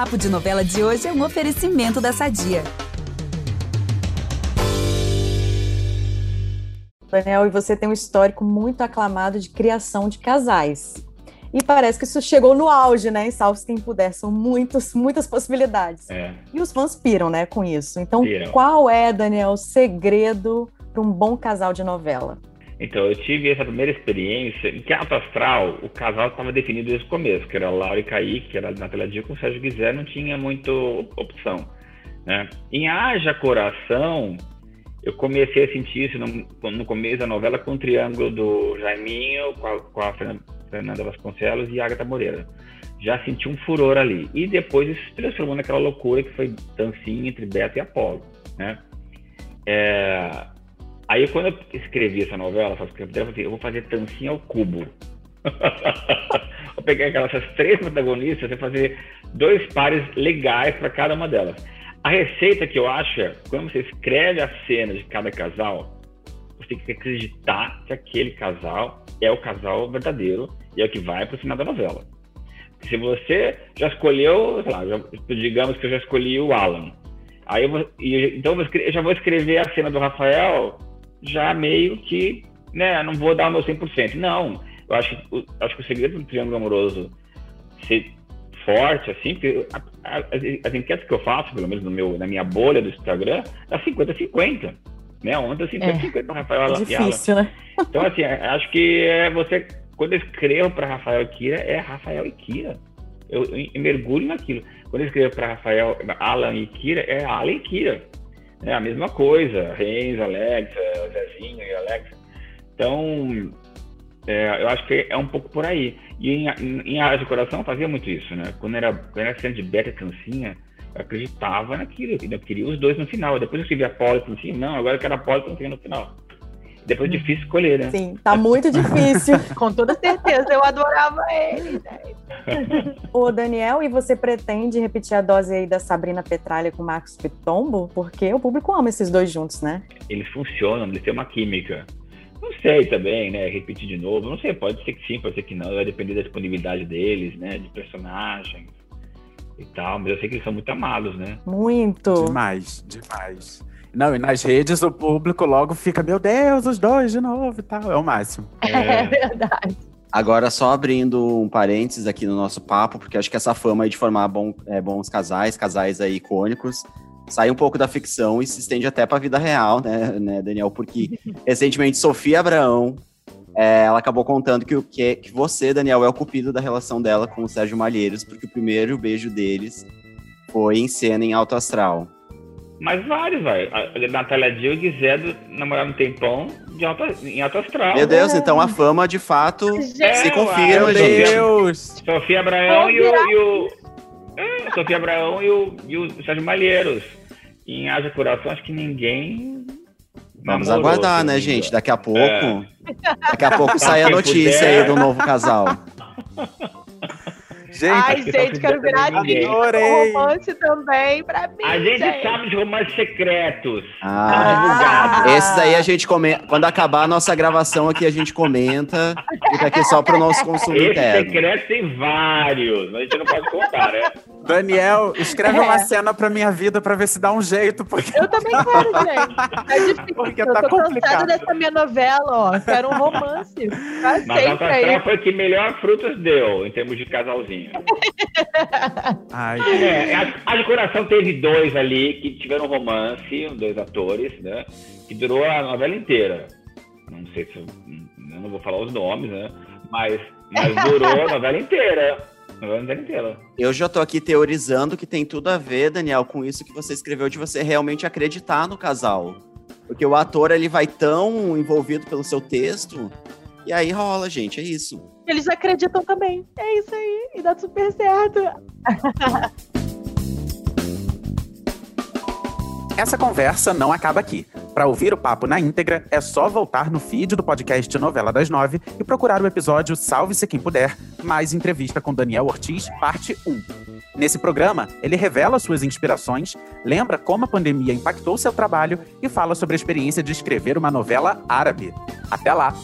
Papo de Novela de hoje é um oferecimento da Sadia. Daniel, e você tem um histórico muito aclamado de criação de casais. E parece que isso chegou no auge, né? Em Salve Quem Puder. São muitas, muitas possibilidades. É. E os fãs piram, né, com isso. Então, piram. qual é, Daniel, o segredo para um bom casal de novela? Então, eu tive essa primeira experiência em que Alto Astral, o casal estava definido desde o começo, que era Laura e Kaique, que era na Dia com o Sérgio Guizé, não tinha muita opção. Né? Em Haja Coração, eu comecei a sentir isso no, no começo da novela com o triângulo do Jaiminho, com a, com a Fernanda Vasconcelos e Agatha Moreira. Já senti um furor ali. E depois isso se transformou naquela loucura que foi dancinha entre Beto e Apolo, né? É... Aí quando eu escrevi essa novela, eu falei assim, eu vou fazer dancinha ao cubo. vou pegar aquelas três protagonistas e fazer dois pares legais para cada uma delas. A receita que eu acho é, quando você escreve a cena de cada casal, você tem que acreditar que aquele casal é o casal verdadeiro e é o que vai para o final da novela. Se você já escolheu, lá, já, digamos que eu já escolhi o Alan, aí eu vou, então eu já vou escrever a cena do Rafael já meio que, né, não vou dar o meu 100%. Não, eu acho, eu acho que o segredo do triângulo amoroso ser forte, assim, porque as, as, enquetes que eu faço, pelo menos no meu, na minha bolha do Instagram, dá 50-50. Né? Ontem, 50-50 é, Rafael é difícil, né? Então, assim, acho que é você quando eu escrevo para Rafael e Kira, é Rafael e Kira. Eu, eu, eu mergulho naquilo. Quando eu escrevo para Rafael, Alan e Kira, é Alan e Kira. É a mesma coisa. Reis, Alexa, Zezinho e Alexa. Então, é, eu acho que é um pouco por aí. E em, em, em de Coração fazia muito isso, né? Quando era, quando era cena de Beta Cancinha, eu acreditava naquilo. Eu queria os dois no final. Depois eu escrevi a Poli e não, agora eu quero a Poli no final. Depois é difícil escolher, né? Sim, tá muito difícil. Com toda certeza, eu adorava ele. Né? Ô, Daniel, e você pretende repetir a dose aí da Sabrina Petralha com o Marcos Pitombo? Porque o público ama esses dois juntos, né? Eles funcionam, eles têm uma química. Não sei também, né? Repetir de novo. Não sei, pode ser que sim, pode ser que não. Vai depender da disponibilidade deles, né? De personagens e tal. Mas eu sei que eles são muito amados, né? Muito. Demais, demais. Não, e nas redes o público logo fica, meu Deus, os dois de novo e tal. É o máximo. É, é verdade. Agora, só abrindo um parênteses aqui no nosso papo, porque acho que essa fama de formar bom, é, bons casais, casais aí icônicos, sai um pouco da ficção e se estende até para a vida real, né, né, Daniel? Porque recentemente Sofia Abraão, é, ela acabou contando que, que, que você, Daniel, é o cupido da relação dela com o Sérgio Malheiros, porque o primeiro beijo deles foi em cena em Alto Astral. Mas vários, vai. A Natália Dill e Guizé namoraram um tempão de alto, em alto astral. Meu Deus, então a fama de fato é, se confirma, Meu Deus! Sofia Abraão e o. E o é, Sofia Abraão e o, e o Sérgio Malheiros. Em Haja Coração, acho que ninguém. Vamos namorou, aguardar, né, gente? Daqui a pouco. É. Daqui a pouco sai a notícia aí do novo casal. Gente, Ai, gente, quero virar Adorei. romance também pra mim. A gente, gente. sabe de romances secretos. Ah, ah, esses aí a gente comenta. Quando acabar a nossa gravação aqui, a gente comenta. Fica aqui só pro nosso consumo Esse interno. secretos tem vários, a gente não pode contar, né? Daniel, escreve é. uma cena pra minha vida pra ver se dá um jeito. Porque... Eu também quero, gente. É difícil. Porque eu tá tô complicado. cansada dessa minha novela, ó. Quero um romance. Pra mas sempre aí. foi que melhor frutas deu em termos de casalzinho. Ai, é, a, a de coração teve dois ali que tiveram romance, dois atores, né? Que durou a novela inteira. Não sei se eu, eu não vou falar os nomes, né? Mas, mas durou a novela inteira. A novela inteira. Eu já tô aqui teorizando que tem tudo a ver, Daniel, com isso que você escreveu de você realmente acreditar no casal. Porque o ator ele vai tão envolvido pelo seu texto e aí rola, gente, é isso. Eles acreditam também. É isso aí. E dá super certo. Essa conversa não acaba aqui. Para ouvir o papo na íntegra, é só voltar no feed do podcast Novela das Nove e procurar o episódio Salve-se Quem Puder, mais entrevista com Daniel Ortiz, parte 1. Nesse programa, ele revela suas inspirações, lembra como a pandemia impactou seu trabalho e fala sobre a experiência de escrever uma novela árabe. Até lá!